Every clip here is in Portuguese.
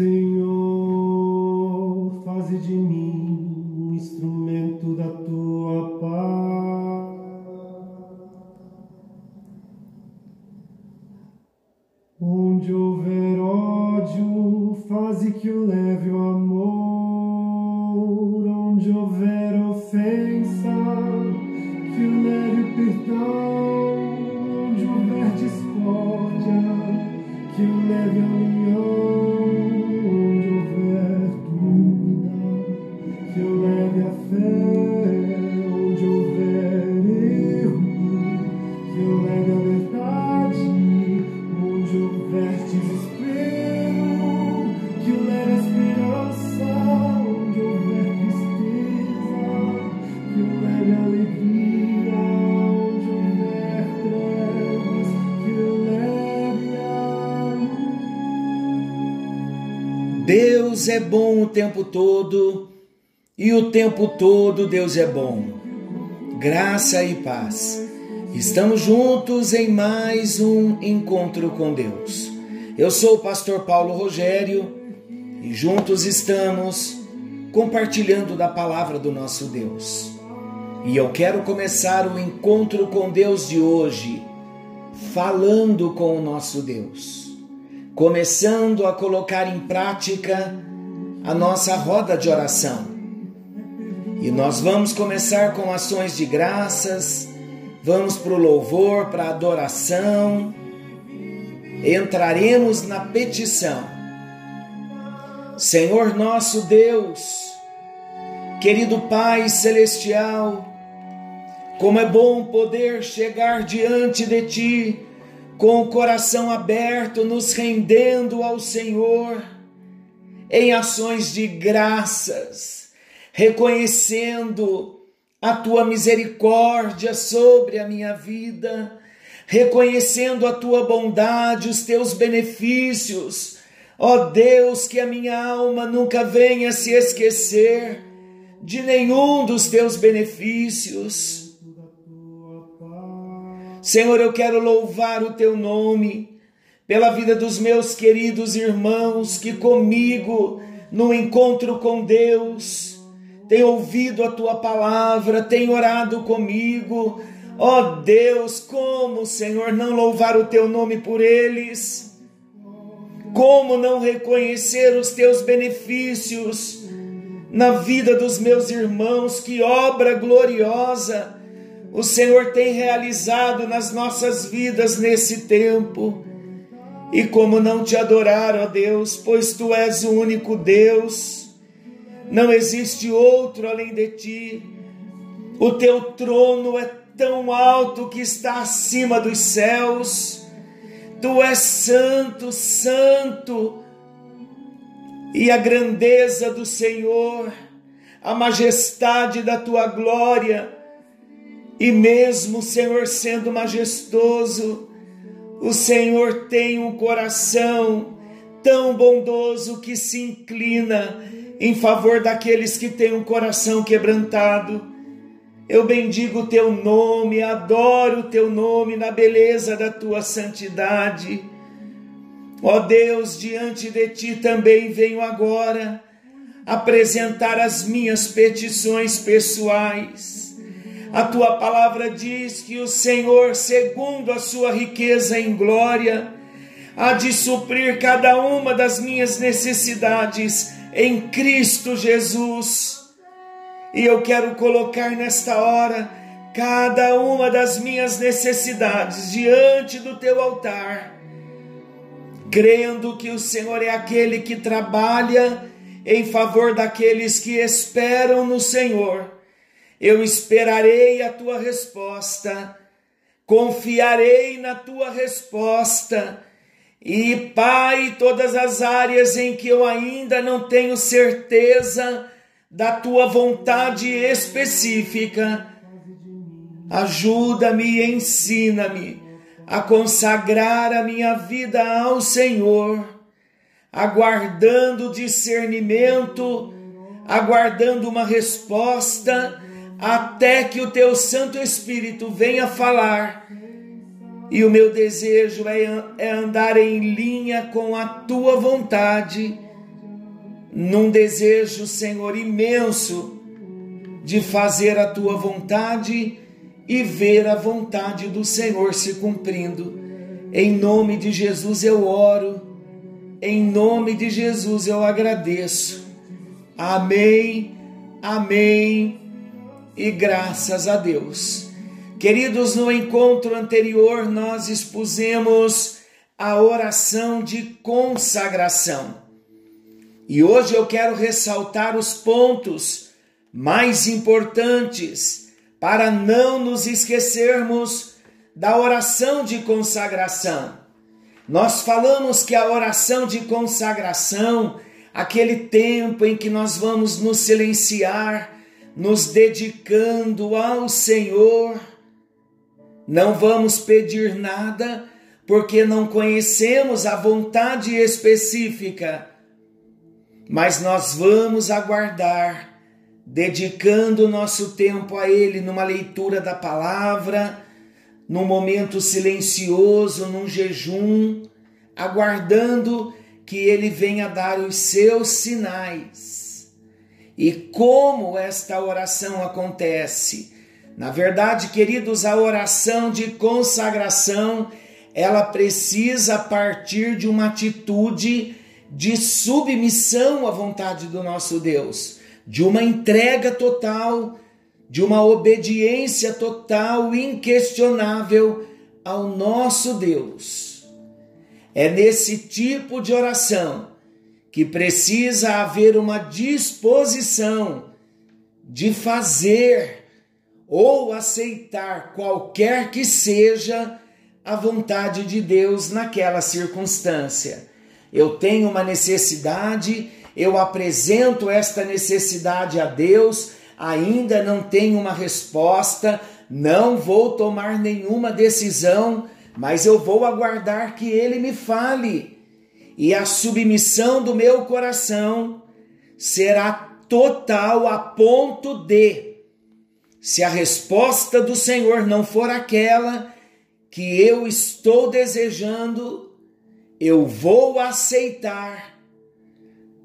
Senhor, que eu leve a verdade. Onde houver desespero, que leve a esperança. Onde houver tristeza, que leve alegria. Onde houver trevas, que leve a luz. Deus é bom o tempo todo e o tempo todo Deus é bom. Graça e paz. Estamos juntos em mais um encontro com Deus. Eu sou o pastor Paulo Rogério e juntos estamos compartilhando da palavra do nosso Deus. E eu quero começar o encontro com Deus de hoje falando com o nosso Deus, começando a colocar em prática a nossa roda de oração. E nós vamos começar com ações de graças, vamos para o louvor, para a adoração, entraremos na petição. Senhor nosso Deus, querido Pai Celestial, como é bom poder chegar diante de Ti com o coração aberto, nos rendendo ao Senhor em ações de graças, reconhecendo a tua misericórdia sobre a minha vida, reconhecendo a tua bondade, os teus benefícios. Ó Deus, que a minha alma nunca venha se esquecer de nenhum dos teus benefícios. Senhor, eu quero louvar o teu nome pela vida dos meus queridos irmãos que comigo no encontro com Deus têm ouvido a tua palavra, têm orado comigo. Ó oh Deus, como, Senhor, não louvar o teu nome por eles? Como não reconhecer os teus benefícios na vida dos meus irmãos? Que obra gloriosa o Senhor tem realizado nas nossas vidas nesse tempo. E como não te adorar, ó Deus, pois tu és o único Deus, não existe outro além de ti. O teu trono é tão alto que está acima dos céus. Tu és santo, santo, e a grandeza do Senhor, a majestade da tua glória, e mesmo, Senhor, sendo majestoso, o Senhor tem um coração tão bondoso que se inclina em favor daqueles que têm um coração quebrantado. Eu bendigo o teu nome, adoro o teu nome na beleza da tua santidade. Ó Deus, diante de ti também venho agora apresentar as minhas petições pessoais. A tua palavra diz que o Senhor, segundo a sua riqueza em glória, há de suprir cada uma das minhas necessidades em Cristo Jesus. E eu quero colocar nesta hora cada uma das minhas necessidades diante do teu altar, crendo que o Senhor é aquele que trabalha em favor daqueles que esperam no Senhor. Eu esperarei a tua resposta, confiarei na tua resposta. E, Pai, todas as áreas em que eu ainda não tenho certeza da tua vontade específica, ajuda-me e ensina-me a consagrar a minha vida ao Senhor, aguardando discernimento, aguardando uma resposta, até que o teu Santo Espírito venha falar. E o meu desejo é, é andar em linha com a tua vontade num desejo, Senhor, imenso de fazer a tua vontade e ver a vontade do Senhor se cumprindo. Em nome de Jesus eu oro, em nome de Jesus eu agradeço. Amém, amém e graças a Deus. Queridos, no encontro anterior nós expusemos a oração de consagração. E hoje eu quero ressaltar os pontos mais importantes para não nos esquecermos da oração de consagração. Nós falamos que a oração de consagração, aquele tempo em que nós vamos nos silenciar, nos dedicando ao Senhor, não vamos pedir nada porque não conhecemos a vontade específica, mas nós vamos aguardar, dedicando nosso tempo a Ele numa leitura da palavra, num momento silencioso, num jejum, aguardando que Ele venha dar os seus sinais. E como esta oração acontece? Na verdade, queridos, a oração de consagração ela precisa partir de uma atitude de submissão à vontade do nosso Deus, de uma entrega total, de uma obediência total, inquestionável ao nosso Deus. É nesse tipo de oração que precisa haver uma disposição de fazer ou aceitar qualquer que seja a vontade de Deus naquela circunstância. Eu tenho uma necessidade, eu apresento esta necessidade a Deus, ainda não tenho uma resposta, não vou tomar nenhuma decisão, mas eu vou aguardar que Ele me fale. E a submissão do meu coração será total a ponto de, se a resposta do Senhor não for aquela, que eu estou desejando, eu vou aceitar,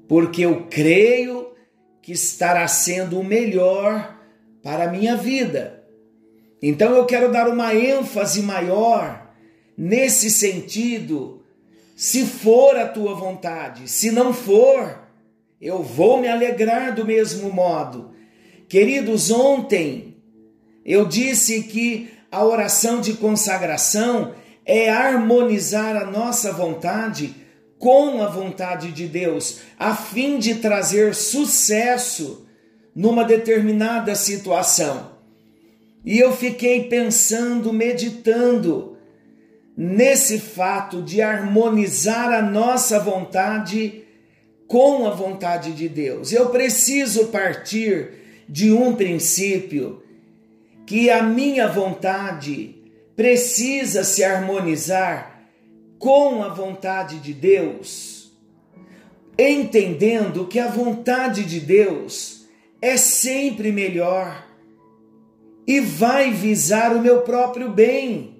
porque eu creio que estará sendo o melhor para a minha vida. Então eu quero dar uma ênfase maior nesse sentido, se for a tua vontade, se não for, eu vou me alegrar do mesmo modo. Queridos, ontem eu disse que a oração de consagração é harmonizar a nossa vontade com a vontade de Deus, a fim de trazer sucesso numa determinada situação. E eu fiquei pensando, meditando nesse fato de harmonizar a nossa vontade com a vontade de Deus. Eu preciso partir de um princípio que a minha vontade precisa se harmonizar com a vontade de Deus, entendendo que a vontade de Deus é sempre melhor e vai visar o meu próprio bem.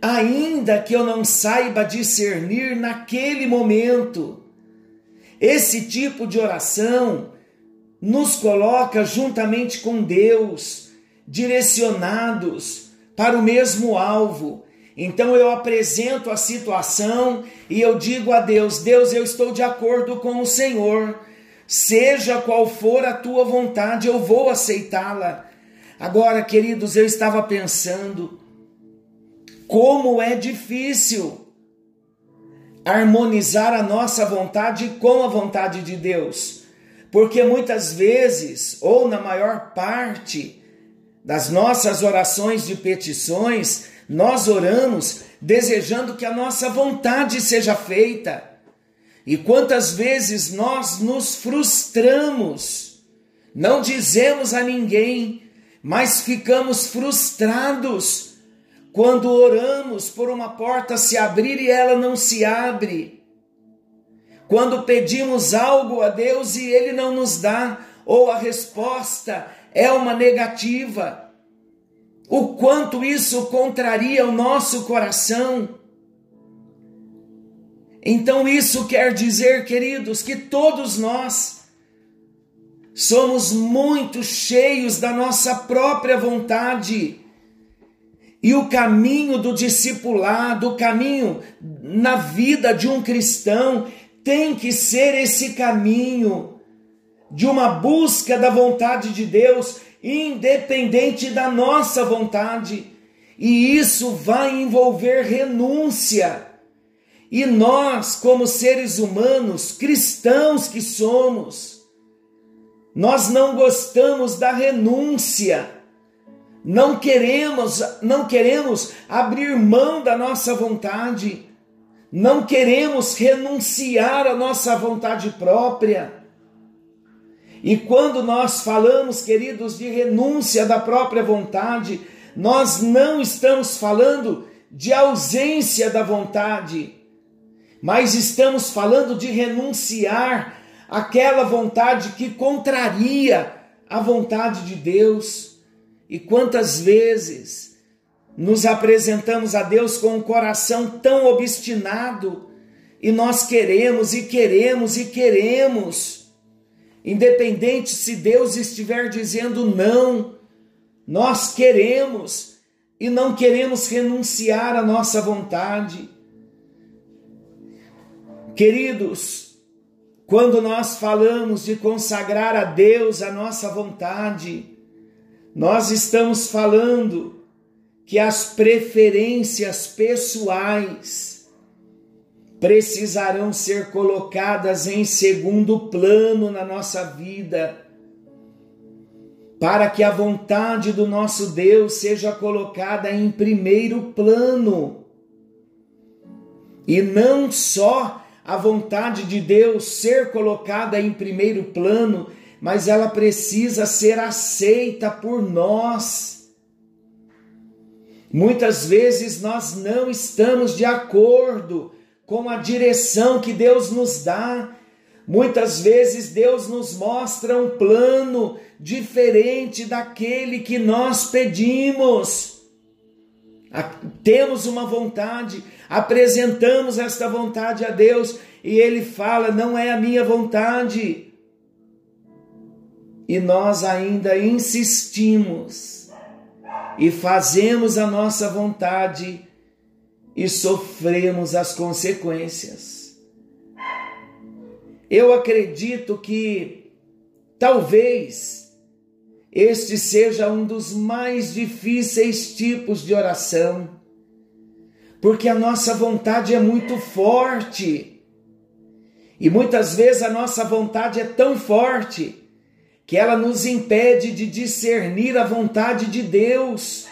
Ainda que eu não saiba discernir naquele momento, esse tipo de oração nos coloca juntamente com Deus, direcionados para o mesmo alvo. Então eu apresento a situação e eu digo a Deus: Deus, eu estou de acordo com o Senhor. Seja qual for a tua vontade, eu vou aceitá-la. Agora, queridos, eu estava pensando como é difícil harmonizar a nossa vontade com a vontade de Deus. Porque muitas vezes, ou na maior parte das nossas orações de petições, nós oramos desejando que a nossa vontade seja feita. E quantas vezes nós nos frustramos, não dizemos a ninguém, mas ficamos frustrados quando oramos por uma porta se abrir e ela não se abre quando pedimos algo a Deus e Ele não nos dá, ou a resposta é uma negativa, o quanto isso contraria o nosso coração. Então isso quer dizer, queridos, que todos nós somos muito cheios da nossa própria vontade. E o caminho do discipulado, o caminho na vida de um cristão, tem que ser esse caminho de uma busca da vontade de Deus, independente da nossa vontade. E isso vai envolver renúncia. E nós, como seres humanos, cristãos que somos, nós não gostamos da renúncia. Não queremos, não queremos abrir mão da nossa vontade. Não queremos renunciar à nossa vontade própria. E quando nós falamos, queridos, de renúncia da própria vontade, nós não estamos falando de ausência da vontade mas estamos falando de renunciar àquela vontade que contraria a vontade de Deus. E quantas vezes nos apresentamos a Deus com um coração tão obstinado e nós queremos e queremos e queremos, independente se Deus estiver dizendo não, nós queremos e não queremos renunciar à nossa vontade. Queridos, quando nós falamos de consagrar a Deus a nossa vontade, nós estamos falando que as preferências pessoais precisarão ser colocadas em segundo plano na nossa vida, para que a vontade do nosso Deus seja colocada em primeiro plano. E não só a vontade de Deus ser colocada em primeiro plano, mas ela precisa ser aceita por nós. Muitas vezes nós não estamos de acordo com a direção que Deus nos dá. Muitas vezes Deus nos mostra um plano diferente daquele que nós pedimos. Temos uma vontade, apresentamos esta vontade a Deus e Ele fala: não é a minha vontade. E nós ainda insistimos e fazemos a nossa vontade e sofremos as consequências. Eu acredito que talvez este seja um dos mais difíceis tipos de oração, porque a nossa vontade é muito forte. E muitas vezes a nossa vontade é tão forte que ela nos impede de discernir a vontade de Deus.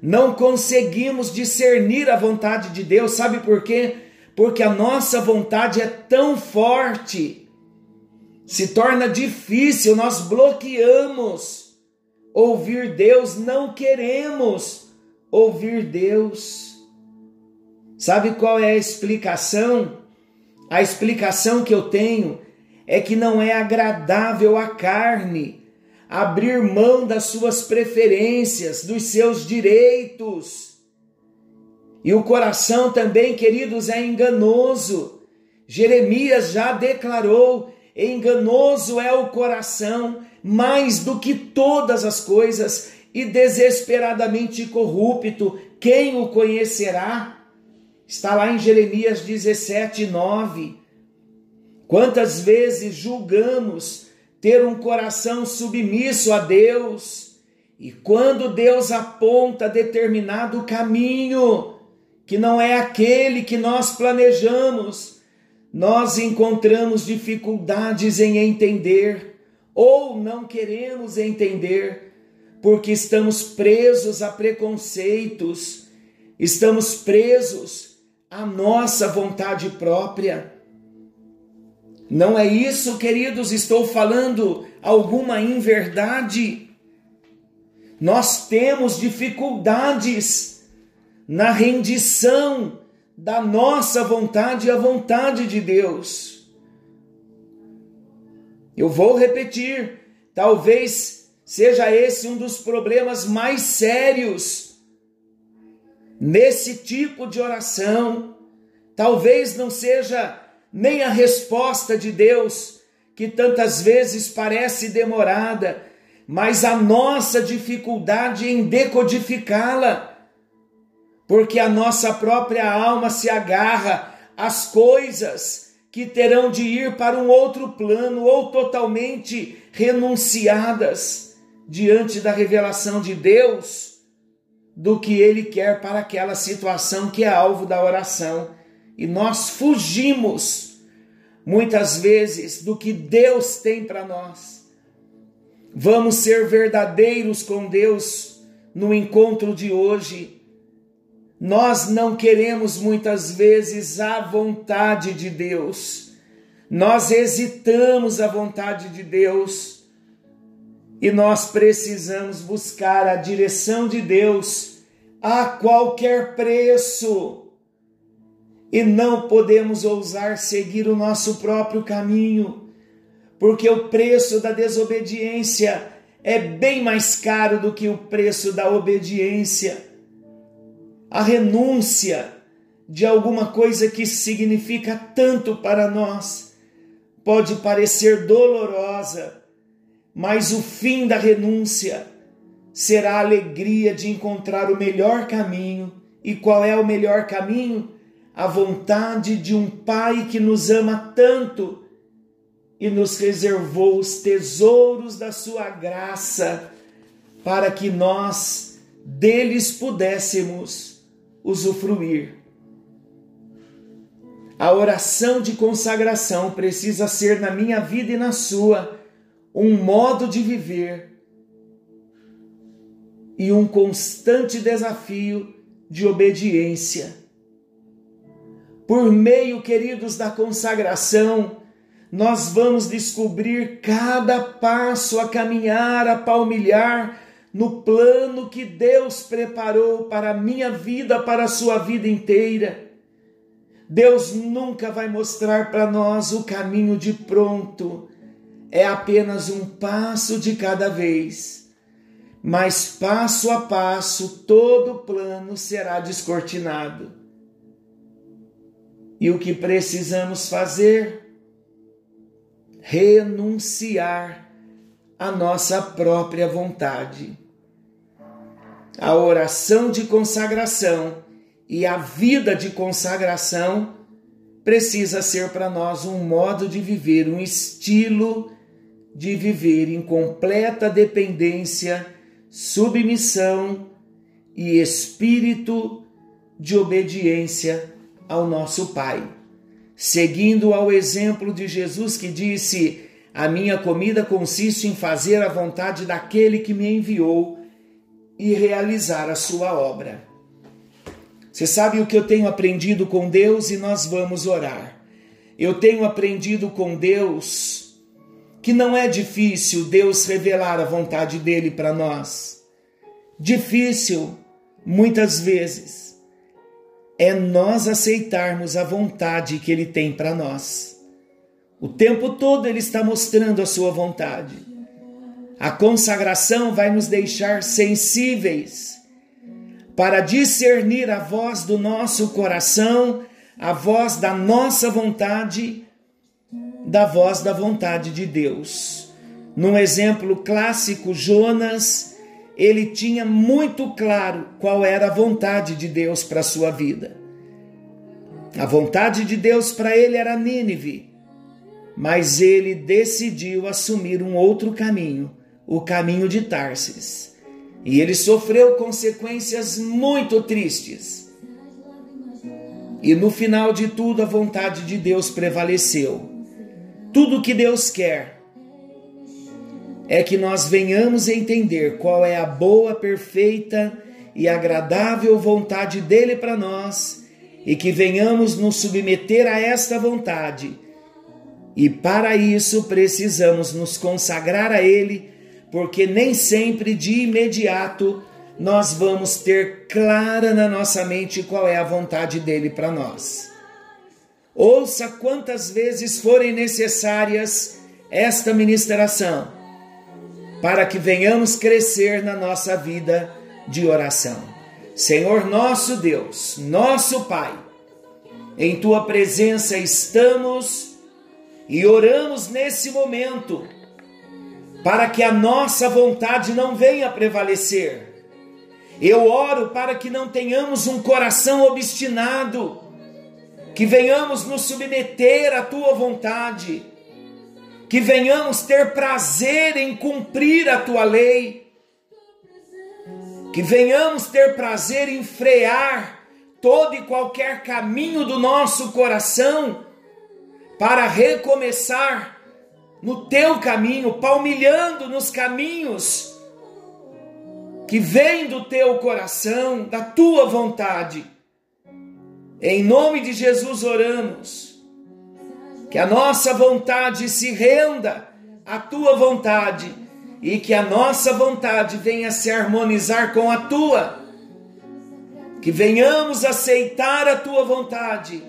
Não conseguimos discernir a vontade de Deus, sabe por quê? Porque a nossa vontade é tão forte, se torna difícil, nós bloqueamos ouvir Deus, não queremos ouvir Deus. Sabe qual é a explicação? A explicação que eu tenho é que não é agradável à carne abrir mão das suas preferências, dos seus direitos. E o coração também, queridos, é enganoso. Jeremias já declarou: enganoso é o coração mais do que todas as coisas e desesperadamente corrupto, quem o conhecerá? Está lá em Jeremias 17, 9. Quantas vezes julgamos ter um coração submisso a Deus, e quando Deus aponta determinado caminho, que não é aquele que nós planejamos, nós encontramos dificuldades em entender ou não queremos entender, porque estamos presos a preconceitos, estamos presos à nossa vontade própria. Não é isso, queridos, estou falando alguma inverdade. Nós temos dificuldades na rendição da nossa vontade à vontade de Deus. Eu vou repetir, talvez seja esse um dos problemas mais sérios nesse tipo de oração, Talvez não seja nem a resposta de Deus, que tantas vezes parece demorada, mas a nossa dificuldade em decodificá-la, porque a nossa própria alma se agarra às coisas que terão de ir para um outro plano ou totalmente renunciadas diante da revelação de Deus do que Ele quer para aquela situação que é alvo da oração. E nós fugimos muitas vezes do que Deus tem para nós. Vamos ser verdadeiros com Deus no encontro de hoje. Nós não queremos muitas vezes a vontade de Deus. Nós hesitamos a vontade de Deus. E nós precisamos buscar a direção de Deus a qualquer preço e não podemos ousar seguir o nosso próprio caminho, porque o preço da desobediência é bem mais caro do que o preço da obediência. A renúncia de alguma coisa que significa tanto para nós pode parecer dolorosa, mas o fim da renúncia será a alegria de encontrar o melhor caminho. E qual é o melhor caminho? A vontade de um Pai que nos ama tanto e nos reservou os tesouros da Sua graça para que nós deles pudéssemos usufruir. A oração de consagração precisa ser na minha vida e na sua um modo de viver e um constante desafio de obediência por meio, queridos, da consagração, nós vamos descobrir cada passo a caminhar, a palmilhar no plano que Deus preparou para a minha vida, para a sua vida inteira. Deus nunca vai mostrar para nós o caminho de pronto, é apenas um passo de cada vez. Mas passo a passo, todo o plano será descortinado. E o que precisamos fazer? Renunciar à nossa própria vontade. A oração de consagração e a vida de consagração precisa ser para nós um modo de viver, um estilo de viver em completa dependência, submissão e espírito de obediência ao nosso Pai, seguindo ao exemplo de Jesus que disse: A minha comida consiste em fazer a vontade daquele que me enviou e realizar a sua obra. Você sabe o que eu tenho aprendido com Deus e nós vamos orar. Eu tenho aprendido com Deus que não é difícil Deus revelar a vontade dele para nós. Difícil, muitas vezes é nós aceitarmos a vontade que Ele tem para nós. O tempo todo Ele está mostrando a Sua vontade. A consagração vai nos deixar sensíveis para discernir a voz do nosso coração, a voz da nossa vontade, da voz da vontade de Deus. Num exemplo clássico, Jonas ele tinha muito claro qual era a vontade de Deus para sua vida. A vontade de Deus para ele era Nínive, mas ele decidiu assumir um outro caminho, o caminho de Tarsis. E ele sofreu consequências muito tristes. E no final de tudo, a vontade de Deus prevaleceu. Tudo que Deus quer é que nós venhamos entender qual é a boa, perfeita e agradável vontade dele para nós e que venhamos nos submeter a esta vontade. E para isso precisamos nos consagrar a ele, porque nem sempre de imediato nós vamos ter clara na nossa mente qual é a vontade dele para nós. Ouça quantas vezes forem necessárias esta ministração para que venhamos crescer na nossa vida de oração. Senhor nosso Deus, nosso Pai, Em tua presença estamos e oramos nesse momento para que a nossa vontade não venha prevalecer. Eu oro para que não tenhamos um coração obstinado, que venhamos nos submeter à tua vontade, que venhamos ter prazer em cumprir a tua lei, que venhamos ter prazer em frear todo e qualquer caminho do nosso coração para recomeçar no teu caminho, palmilhando nos caminhos que vêm do teu coração, da tua vontade. Em nome de Jesus oramos. Que a nossa vontade se renda à tua vontade e que a nossa vontade venha se harmonizar com a tua. Que venhamos aceitar a tua vontade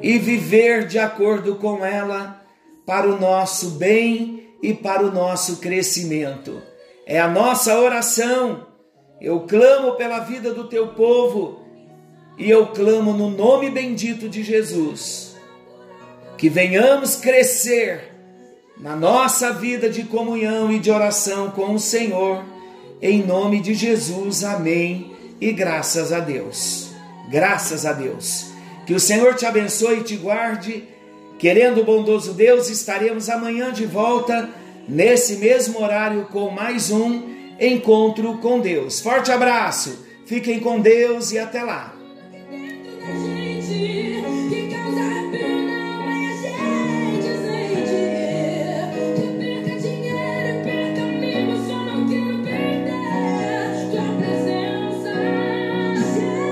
e viver de acordo com ela para o nosso bem e para o nosso crescimento. É a nossa oração. Eu clamo pela vida do teu povo e eu clamo no nome bendito de Jesus. Que venhamos crescer na nossa vida de comunhão e de oração com o Senhor, em nome de Jesus. Amém. E graças a Deus. Graças a Deus. Que o Senhor te abençoe e te guarde Querendo o bondoso Deus, estaremos amanhã de volta, nesse mesmo horário, com mais um encontro com Deus. Forte abraço, fiquem com Deus e até lá.